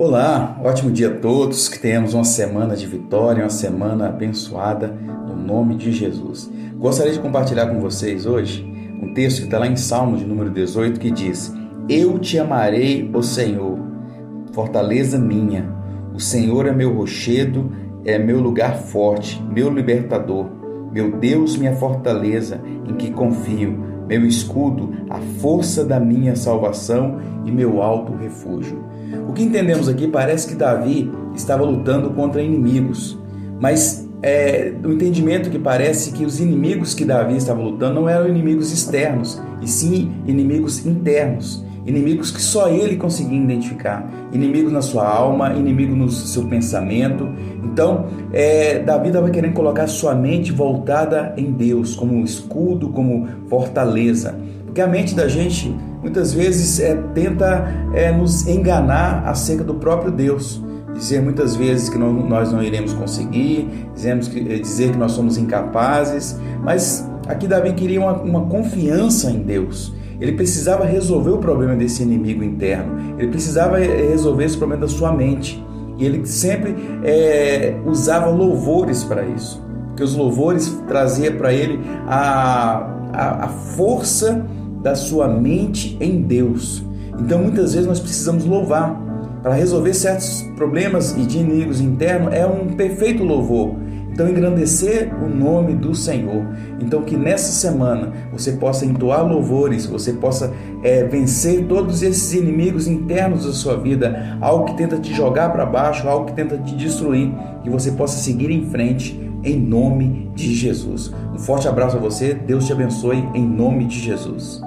Olá, ótimo dia a todos, que tenhamos uma semana de vitória, uma semana abençoada no nome de Jesus. Gostaria de compartilhar com vocês hoje um texto que está lá em Salmo de número 18 que diz: Eu te amarei, o Senhor, fortaleza minha. O Senhor é meu rochedo, é meu lugar forte, meu libertador, meu Deus, minha fortaleza, em que confio, meu escudo, a força da minha salvação e meu alto refúgio. O que entendemos aqui parece que Davi estava lutando contra inimigos, mas é, o entendimento que parece que os inimigos que Davi estava lutando não eram inimigos externos, e sim inimigos internos, inimigos que só ele conseguia identificar, inimigos na sua alma, inimigo no seu pensamento. Então, é, Davi estava querendo colocar sua mente voltada em Deus, como escudo, como fortaleza, porque a mente da gente muitas vezes é, tenta é, nos enganar acerca do próprio Deus. Dizer muitas vezes que não, nós não iremos conseguir, dizemos que, é, dizer que nós somos incapazes, mas aqui Davi queria uma, uma confiança em Deus. Ele precisava resolver o problema desse inimigo interno, ele precisava é, resolver esse problema da sua mente. E ele sempre é, usava louvores para isso, porque os louvores traziam para ele a, a, a força da sua mente em Deus. Então muitas vezes nós precisamos louvar. Para resolver certos problemas e de inimigos internos é um perfeito louvor. Então, engrandecer o nome do Senhor. Então, que nessa semana você possa entoar louvores, você possa é, vencer todos esses inimigos internos da sua vida, algo que tenta te jogar para baixo, algo que tenta te destruir, que você possa seguir em frente em nome de Jesus. Um forte abraço a você, Deus te abençoe em nome de Jesus.